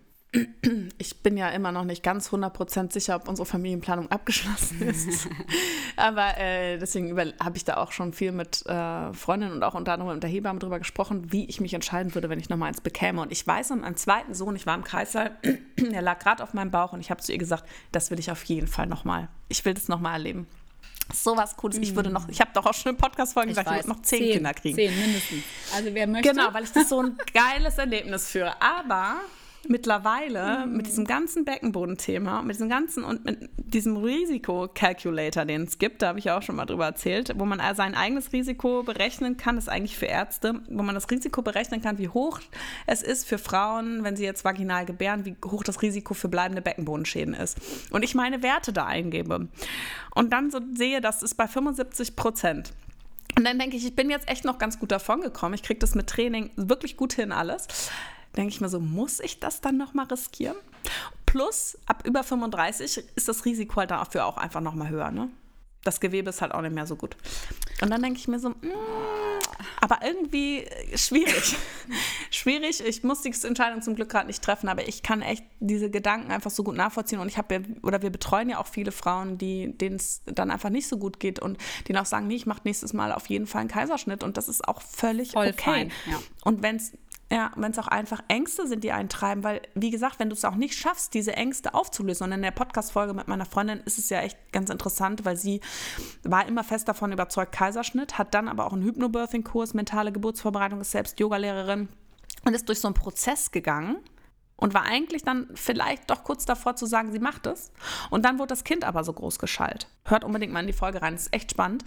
ich bin ja immer noch nicht ganz 100% sicher, ob unsere Familienplanung abgeschlossen ist. Aber äh, deswegen habe ich da auch schon viel mit äh, Freundinnen und auch unter anderem mit der Hebamme drüber gesprochen, wie ich mich entscheiden würde, wenn ich nochmal eins bekäme. Und ich weiß, um meinen zweiten Sohn, ich war im Kreissaal, der lag gerade auf meinem Bauch und ich habe zu ihr gesagt, das will ich auf jeden Fall nochmal. Ich will das nochmal erleben. So was Cooles. Ich würde noch, ich habe doch auch schon in Podcast-Folgen gesagt, ich würde noch zehn, zehn Kinder kriegen. Zehn mindestens. Also wer möchte. Genau, weil ich das so ein geiles Erlebnis führe. Aber mittlerweile mhm. mit diesem ganzen Beckenbodenthema, mit diesem ganzen und mit diesem Risiko-Calculator, den es gibt, da habe ich auch schon mal drüber erzählt, wo man sein eigenes Risiko berechnen kann, das ist eigentlich für Ärzte, wo man das Risiko berechnen kann, wie hoch es ist für Frauen, wenn sie jetzt vaginal gebären, wie hoch das Risiko für bleibende Beckenbodenschäden ist. Und ich meine Werte da eingebe und dann so sehe, das ist bei 75 Prozent. Und dann denke ich, ich bin jetzt echt noch ganz gut davon gekommen. Ich kriege das mit Training wirklich gut hin alles denke ich mir so, muss ich das dann nochmal riskieren? Plus, ab über 35 ist das Risiko halt dafür auch einfach nochmal höher. Ne? Das Gewebe ist halt auch nicht mehr so gut. Und dann denke ich mir so, mm, aber irgendwie schwierig. schwierig. Ich muss die Entscheidung zum Glück gerade nicht treffen, aber ich kann echt diese Gedanken einfach so gut nachvollziehen. Und ich habe ja, oder wir betreuen ja auch viele Frauen, die, denen es dann einfach nicht so gut geht und die noch sagen, nee, ich mache nächstes Mal auf jeden Fall einen Kaiserschnitt. Und das ist auch völlig Voll okay. Fein, ja. Und wenn es ja, wenn es auch einfach Ängste sind, die eintreiben, weil, wie gesagt, wenn du es auch nicht schaffst, diese Ängste aufzulösen, und in der Podcast-Folge mit meiner Freundin ist es ja echt ganz interessant, weil sie war immer fest davon überzeugt, Kaiserschnitt, hat dann aber auch einen Hypnobirthing-Kurs, mentale Geburtsvorbereitung, ist selbst Yogalehrerin und ist durch so einen Prozess gegangen, und war eigentlich dann vielleicht doch kurz davor zu sagen, sie macht es. Und dann wurde das Kind aber so groß geschallt. Hört unbedingt mal in die Folge rein, das ist echt spannend.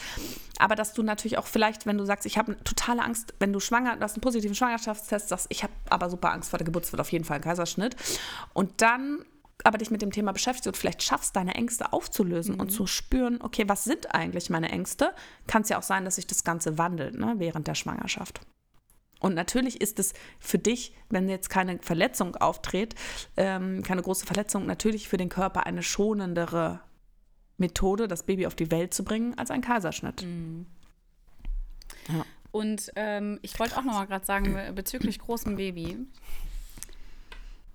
Aber dass du natürlich auch vielleicht, wenn du sagst, ich habe totale Angst, wenn du schwanger, du hast einen positiven Schwangerschaftstest, sagst, ich habe aber super Angst vor der Geburt, es wird auf jeden Fall ein Kaiserschnitt. Und dann aber dich mit dem Thema beschäftigst und vielleicht schaffst, deine Ängste aufzulösen mhm. und zu spüren, okay, was sind eigentlich meine Ängste, kann es ja auch sein, dass sich das Ganze wandelt ne, während der Schwangerschaft. Und natürlich ist es für dich, wenn jetzt keine Verletzung auftritt, ähm, keine große Verletzung, natürlich für den Körper eine schonendere Methode, das Baby auf die Welt zu bringen, als ein Kaiserschnitt. Mhm. Ja. Und ähm, ich wollte auch noch mal gerade sagen, bezüglich großem Baby.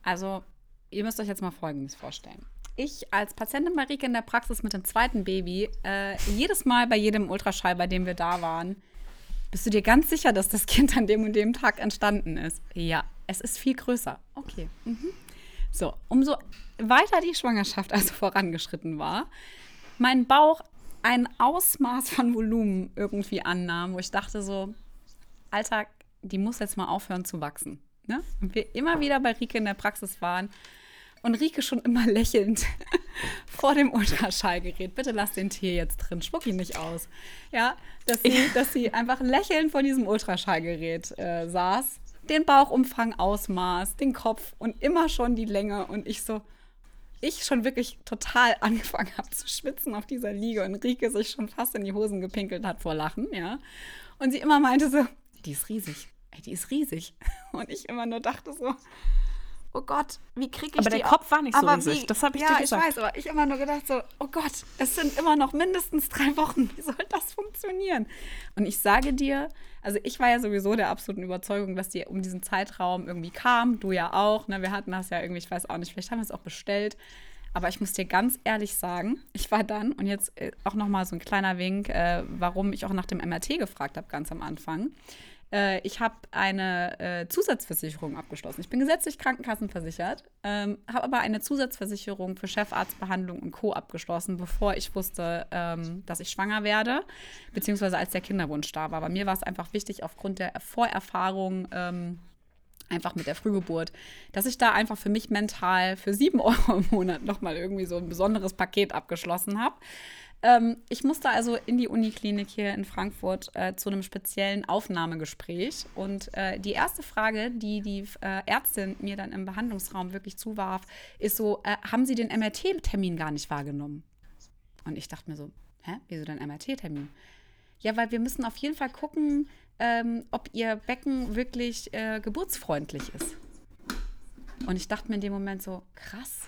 Also, ihr müsst euch jetzt mal Folgendes vorstellen. Ich als Patientin Marike in der Praxis mit dem zweiten Baby, äh, jedes Mal bei jedem Ultraschall, bei dem wir da waren, bist du dir ganz sicher, dass das Kind an dem und dem Tag entstanden ist? Ja, es ist viel größer. Okay. Mhm. So, umso weiter die Schwangerschaft also vorangeschritten war, mein Bauch ein Ausmaß von Volumen irgendwie annahm, wo ich dachte so, Alter, die muss jetzt mal aufhören zu wachsen. Ne? Und wir immer wieder bei Rike in der Praxis waren und Rike schon immer lächelnd vor dem Ultraschallgerät. Bitte lass den Tee jetzt drin, spuck ihn nicht aus. Ja, dass sie, dass sie einfach lächelnd vor diesem Ultraschallgerät äh, saß, den Bauchumfang ausmaß, den Kopf und immer schon die Länge und ich so, ich schon wirklich total angefangen habe zu schwitzen auf dieser Liege und Rike sich schon fast in die Hosen gepinkelt hat vor Lachen, ja. Und sie immer meinte so, die ist riesig, ey, die ist riesig. Und ich immer nur dachte so, oh Gott, wie kriege ich aber die der Kopf war nicht so riesig, das habe ich ja, dir gesagt. Ja, ich weiß, aber ich immer nur gedacht so, oh Gott, es sind immer noch mindestens drei Wochen, wie soll das funktionieren? Und ich sage dir, also ich war ja sowieso der absoluten Überzeugung, dass die um diesen Zeitraum irgendwie kam, du ja auch, ne? wir hatten das ja irgendwie, ich weiß auch nicht, vielleicht haben wir es auch bestellt, aber ich muss dir ganz ehrlich sagen, ich war dann, und jetzt äh, auch noch mal so ein kleiner Wink, äh, warum ich auch nach dem MRT gefragt habe, ganz am Anfang. Äh, ich habe eine äh, Zusatzversicherung abgeschlossen. Ich bin gesetzlich krankenkassenversichert, ähm, habe aber eine Zusatzversicherung für Chefarztbehandlung und Co. abgeschlossen, bevor ich wusste, ähm, dass ich schwanger werde, beziehungsweise als der Kinderwunsch da war. Bei mir war es einfach wichtig, aufgrund der Vorerfahrung, ähm, einfach mit der Frühgeburt, dass ich da einfach für mich mental für sieben Euro im Monat nochmal irgendwie so ein besonderes Paket abgeschlossen habe. Ähm, ich musste also in die Uniklinik hier in Frankfurt äh, zu einem speziellen Aufnahmegespräch. Und äh, die erste Frage, die die äh, Ärztin mir dann im Behandlungsraum wirklich zuwarf, ist so: äh, Haben Sie den MRT-Termin gar nicht wahrgenommen? Und ich dachte mir so: Hä, wieso denn MRT-Termin? Ja, weil wir müssen auf jeden Fall gucken, ähm, ob Ihr Becken wirklich äh, geburtsfreundlich ist. Und ich dachte mir in dem Moment so: Krass,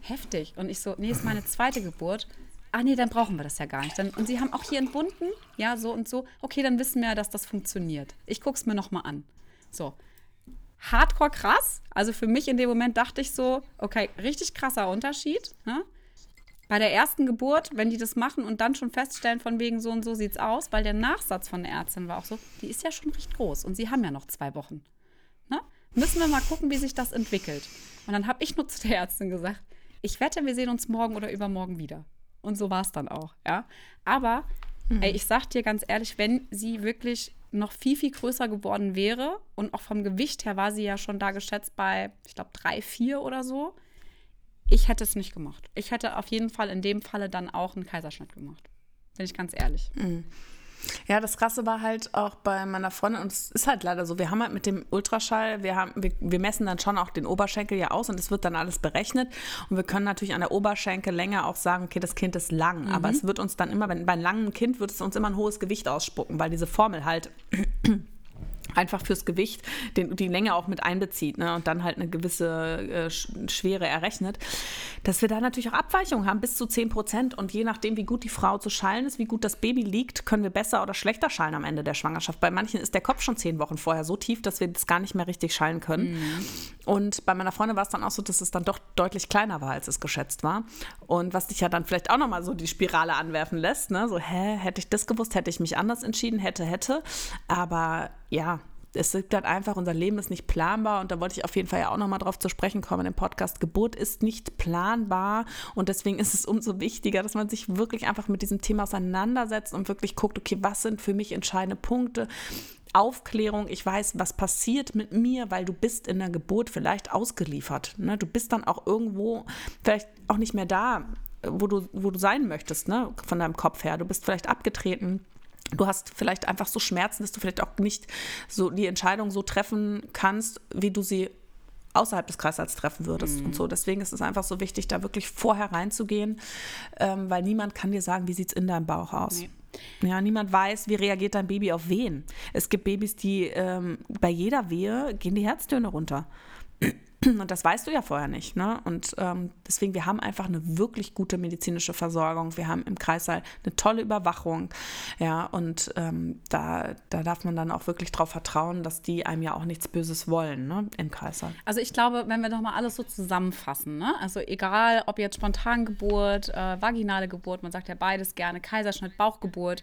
heftig. Und ich so: Nee, ist meine zweite Geburt ah nee, dann brauchen wir das ja gar nicht. Dann, und sie haben auch hier einen bunten, ja, so und so. Okay, dann wissen wir ja, dass das funktioniert. Ich gucke es mir nochmal an. So. Hardcore krass. Also für mich in dem Moment dachte ich so, okay, richtig krasser Unterschied. Ne? Bei der ersten Geburt, wenn die das machen und dann schon feststellen, von wegen so und so sieht's aus, weil der Nachsatz von der Ärztin war auch so, die ist ja schon recht groß und sie haben ja noch zwei Wochen. Ne? Müssen wir mal gucken, wie sich das entwickelt. Und dann habe ich nur zu der Ärztin gesagt, ich wette, wir sehen uns morgen oder übermorgen wieder. Und so war es dann auch, ja. Aber mhm. ey, ich sag dir ganz ehrlich, wenn sie wirklich noch viel, viel größer geworden wäre und auch vom Gewicht her war sie ja schon da geschätzt bei, ich glaube, drei, vier oder so, ich hätte es nicht gemacht. Ich hätte auf jeden Fall in dem Falle dann auch einen Kaiserschnitt gemacht. Bin ich ganz ehrlich. Mhm. Ja, das Krasse war halt auch bei meiner Freundin, und es ist halt leider so, wir haben halt mit dem Ultraschall, wir, haben, wir, wir messen dann schon auch den Oberschenkel ja aus und es wird dann alles berechnet. Und wir können natürlich an der Oberschenkellänge auch sagen, okay, das Kind ist lang. Mhm. Aber es wird uns dann immer, wenn, bei einem langen Kind wird es uns immer ein hohes Gewicht ausspucken, weil diese Formel halt einfach fürs Gewicht den, die Länge auch mit einbezieht ne, und dann halt eine gewisse äh, Schwere errechnet, dass wir da natürlich auch Abweichungen haben, bis zu 10 Prozent. Und je nachdem, wie gut die Frau zu schallen ist, wie gut das Baby liegt, können wir besser oder schlechter schallen am Ende der Schwangerschaft. Bei manchen ist der Kopf schon zehn Wochen vorher so tief, dass wir das gar nicht mehr richtig schallen können. Mhm. Und bei meiner Freundin war es dann auch so, dass es dann doch deutlich kleiner war, als es geschätzt war. Und was dich ja dann vielleicht auch nochmal so die Spirale anwerfen lässt, ne? so, hä, hätte ich das gewusst, hätte ich mich anders entschieden, hätte, hätte. Aber ja, es gibt halt einfach, unser Leben ist nicht planbar und da wollte ich auf jeden Fall ja auch nochmal drauf zu sprechen kommen im Podcast. Geburt ist nicht planbar und deswegen ist es umso wichtiger, dass man sich wirklich einfach mit diesem Thema auseinandersetzt und wirklich guckt, okay, was sind für mich entscheidende Punkte? Aufklärung, ich weiß, was passiert mit mir, weil du bist in der Geburt vielleicht ausgeliefert. Ne? Du bist dann auch irgendwo vielleicht auch nicht mehr da, wo du, wo du sein möchtest, ne? von deinem Kopf her. Du bist vielleicht abgetreten Du hast vielleicht einfach so Schmerzen, dass du vielleicht auch nicht so die Entscheidung so treffen kannst, wie du sie außerhalb des Kreislaufs treffen würdest mhm. und so. Deswegen ist es einfach so wichtig, da wirklich vorher reinzugehen, ähm, weil niemand kann dir sagen, wie sieht es in deinem Bauch aus. Nee. Ja, niemand weiß, wie reagiert dein Baby auf Wehen. Es gibt Babys, die ähm, bei jeder Wehe gehen die Herztöne runter. Und das weißt du ja vorher nicht. Ne? Und ähm, deswegen, wir haben einfach eine wirklich gute medizinische Versorgung. Wir haben im Kreissaal eine tolle Überwachung. Ja, und ähm, da, da darf man dann auch wirklich darauf vertrauen, dass die einem ja auch nichts Böses wollen ne? im Kreissaal. Also ich glaube, wenn wir doch mal alles so zusammenfassen, ne? also egal, ob jetzt Spontangeburt, äh, vaginale Geburt, man sagt ja beides gerne, Kaiserschnitt, Bauchgeburt,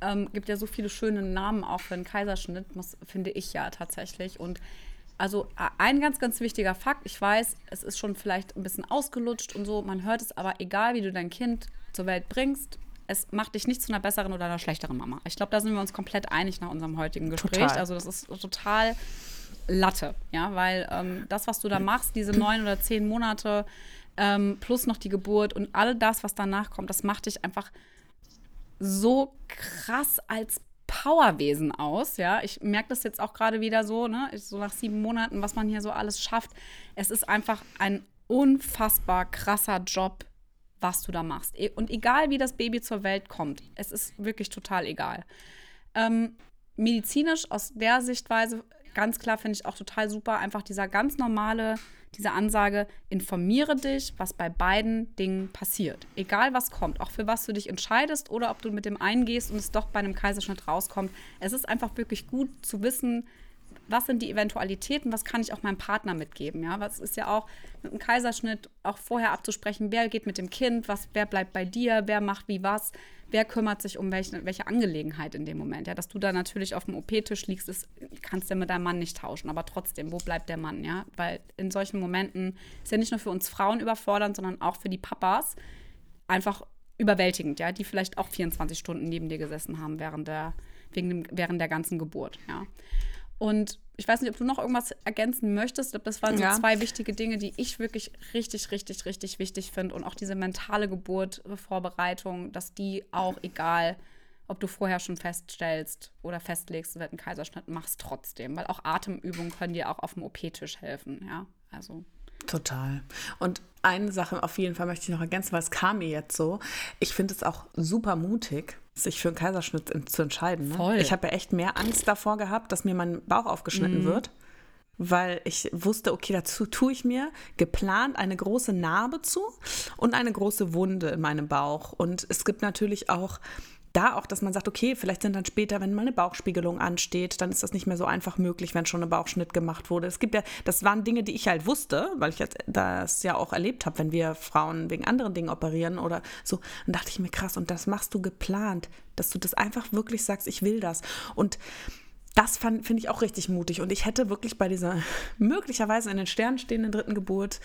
ähm, gibt ja so viele schöne Namen auch für einen Kaiserschnitt, muss, finde ich ja tatsächlich. Und also ein ganz, ganz wichtiger Fakt, ich weiß, es ist schon vielleicht ein bisschen ausgelutscht und so, man hört es, aber egal wie du dein Kind zur Welt bringst, es macht dich nicht zu einer besseren oder einer schlechteren Mama. Ich glaube, da sind wir uns komplett einig nach unserem heutigen Gespräch. Total. Also das ist total Latte, ja, weil ähm, das, was du da machst, diese neun oder zehn Monate ähm, plus noch die Geburt und all das, was danach kommt, das macht dich einfach so krass als Powerwesen aus. Ja, ich merke das jetzt auch gerade wieder so, ne? so nach sieben Monaten, was man hier so alles schafft. Es ist einfach ein unfassbar krasser Job, was du da machst. E, und egal, wie das Baby zur Welt kommt, es ist wirklich total egal. Ähm, medizinisch aus der Sichtweise ganz klar finde ich auch total super, einfach dieser ganz normale diese Ansage, informiere dich, was bei beiden Dingen passiert. Egal was kommt, auch für was du dich entscheidest oder ob du mit dem eingehst und es doch bei einem Kaiserschnitt rauskommt. Es ist einfach wirklich gut zu wissen, was sind die Eventualitäten, was kann ich auch meinem Partner mitgeben. Ja, was ist ja auch mit einem Kaiserschnitt auch vorher abzusprechen, wer geht mit dem Kind, was, wer bleibt bei dir, wer macht wie was wer kümmert sich um welche, welche Angelegenheit in dem Moment. Ja, dass du da natürlich auf dem OP-Tisch liegst, ist, kannst du mit deinem Mann nicht tauschen. Aber trotzdem, wo bleibt der Mann? Ja, weil in solchen Momenten ist ja nicht nur für uns Frauen überfordernd, sondern auch für die Papas einfach überwältigend, ja, die vielleicht auch 24 Stunden neben dir gesessen haben während der, wegen dem, während der ganzen Geburt, ja. Und ich weiß nicht, ob du noch irgendwas ergänzen möchtest. Ich glaube, das waren so Ja. zwei wichtige Dinge, die ich wirklich richtig, richtig, richtig wichtig finde. Und auch diese mentale Geburt, Vorbereitung, dass die auch, egal, ob du vorher schon feststellst oder festlegst, du einen Kaiserschnitt, machst trotzdem. Weil auch Atemübungen können dir auch auf dem OP-Tisch helfen. Ja, also. Total. Und eine Sache auf jeden Fall möchte ich noch ergänzen, weil es kam mir jetzt so. Ich finde es auch super mutig, sich für einen Kaiserschnitt zu entscheiden. Ne? Voll. Ich habe ja echt mehr Angst davor gehabt, dass mir mein Bauch aufgeschnitten wird. Weil ich wusste, okay, dazu tue ich mir geplant eine große Narbe zu und eine große Wunde in meinem Bauch. Und es gibt natürlich auch da auch, dass man sagt, okay, vielleicht sind dann später, wenn mal eine Bauchspiegelung ansteht, dann ist das nicht mehr so einfach möglich, wenn schon ein Bauchschnitt gemacht wurde. Es gibt ja, das waren Dinge, die ich halt wusste, weil ich jetzt das ja auch erlebt habe, wenn wir Frauen wegen anderen Dingen operieren oder so. Dann dachte ich mir, krass, und das machst du geplant, dass du das einfach wirklich sagst, ich will das. Und das finde ich auch richtig mutig. Und ich hätte wirklich bei dieser möglicherweise in den Sternen stehenden dritten Geburt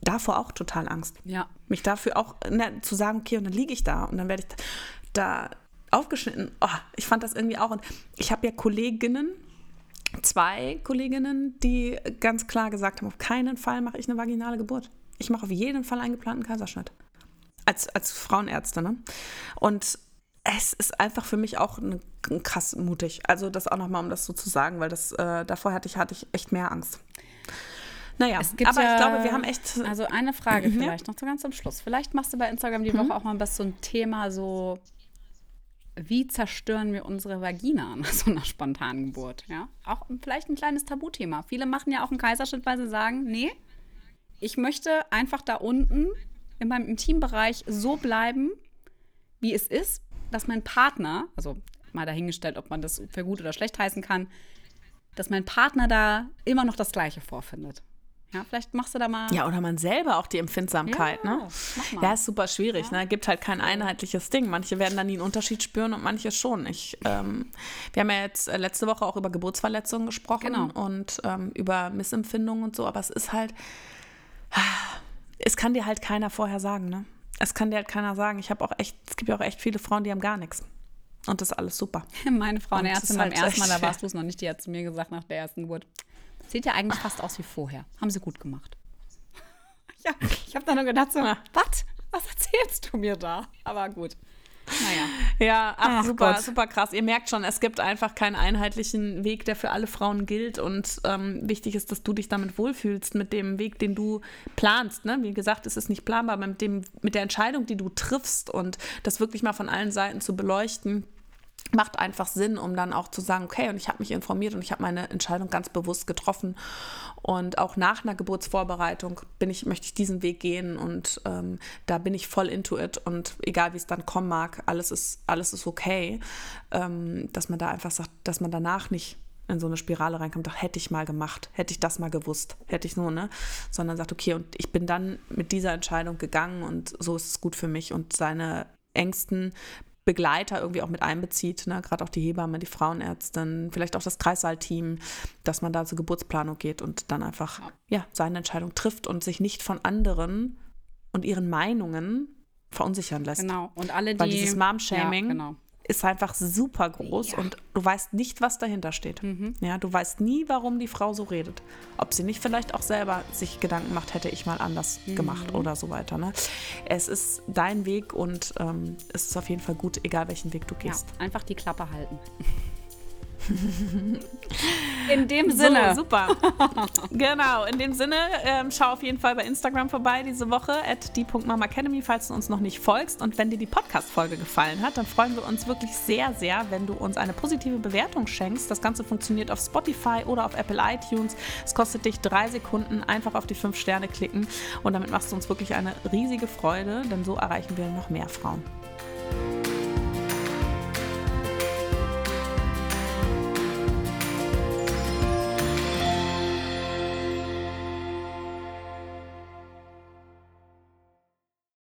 davor auch total Angst Ja. mich dafür auch ne, zu sagen, okay, und dann liege ich da und dann werde ich da aufgeschnitten. Oh, ich fand das irgendwie auch. Und ich habe ja Kolleginnen, zwei Kolleginnen, die ganz klar gesagt haben, auf keinen Fall mache ich eine vaginale Geburt. Ich mache auf jeden Fall einen geplanten Kaiserschnitt. Als, als Frauenärzte, ne? Und es ist einfach für mich auch eine, krass mutig. Also das auch nochmal, um das so zu sagen, weil das äh, davor hatte ich, hatte ich echt mehr Angst. Naja, aber ja, ich glaube, wir haben echt Also eine Frage Mhm. vielleicht noch so ganz zum Schluss. Vielleicht machst du bei Instagram die Woche auch mal was so ein Thema so, wie zerstören wir unsere Vagina nach so einer spontanen Geburt? Ja, auch vielleicht ein kleines Tabuthema. Viele machen ja auch einen Kaiserschnitt, weil sie sagen, nee, ich möchte einfach da unten in meinem Intimbereich so bleiben, wie es ist, dass mein Partner, also mal dahingestellt, ob man das für gut oder schlecht heißen kann, dass mein Partner da immer noch das Gleiche vorfindet. Ja, vielleicht machst du da mal. Ja, oder man selber auch die Empfindsamkeit, Ja, ne? Ja, ist super schwierig, ne? Gibt halt kein einheitliches Ding. Manche werden dann nie einen Unterschied spüren und manche schon. Ich, ähm, wir haben ja jetzt äh, letzte Woche auch über Geburtsverletzungen gesprochen Genau. und ähm, über Missempfindungen und so, aber es ist halt, es kann dir halt keiner vorher sagen, ne? Es kann dir halt keiner sagen. Ich habe auch echt, es gibt ja auch echt viele Frauen, die haben gar nichts. Und das ist alles super. Meine Frauenärztin beim halt ersten Mal, da warst du es noch nicht, die hat zu mir gesagt nach der ersten Geburt. Sieht ja eigentlich fast aus wie vorher. Haben sie gut gemacht. Ja, ich habe da nur gedacht so, Ja. was? Was erzählst du mir da? Aber gut. Naja. Ja, ach, Ach super, Gott. super krass. Ihr merkt schon, es gibt einfach keinen einheitlichen Weg, der für alle Frauen gilt. Und ähm, wichtig ist, dass du dich damit wohlfühlst, mit dem Weg, den du planst. Ne? Wie gesagt, es ist nicht planbar, aber mit, dem, mit der Entscheidung, die du triffst und das wirklich mal von allen Seiten zu beleuchten. Macht einfach Sinn, um dann auch zu sagen, okay, und ich habe mich informiert und ich habe meine Entscheidung ganz bewusst getroffen. Und auch nach einer Geburtsvorbereitung bin ich, möchte ich diesen Weg gehen und ähm, da bin ich voll into it und egal wie es dann kommen mag, alles ist, alles ist okay. Ähm, dass man da einfach sagt, dass man danach nicht in so eine Spirale reinkommt, doch hätte ich mal gemacht, hätte ich das mal gewusst, hätte ich so, ne? Sondern sagt, okay, und ich bin dann mit dieser Entscheidung gegangen und so ist es gut für mich und seine engsten Begleiter irgendwie auch mit einbezieht, ne? gerade auch die Hebamme, die Frauenärztin, vielleicht auch das Kreissaalteam, dass man da zur Geburtsplanung geht und dann einfach ja. seine Entscheidung trifft und sich nicht von anderen und ihren Meinungen verunsichern lässt. Genau. Und alle, die. Weil dieses Mom-Shaming Ja, genau. Ist einfach super groß Ja. und du weißt nicht, was dahinter steht. Ja, du weißt nie, warum die Frau so redet. Ob sie nicht vielleicht auch selber sich Gedanken macht, hätte ich mal anders gemacht oder so weiter. Ne? Es ist dein Weg und ähm, es ist auf jeden Fall gut, egal welchen Weg du Ja, gehst. einfach die Klappe halten. In dem Sinne. So, super. genau, in dem Sinne, ähm, schau auf jeden Fall bei Instagram vorbei diese Woche, at die.mamacademy, falls du uns noch nicht folgst. Und wenn dir die Podcast-Folge gefallen hat, dann freuen wir uns wirklich sehr, sehr, wenn du uns eine positive Bewertung schenkst. Das Ganze funktioniert auf Spotify oder auf Apple iTunes. Es kostet dich drei Sekunden, einfach auf die fünf Sterne klicken. Und damit machst du uns wirklich eine riesige Freude, denn so erreichen wir noch mehr Frauen.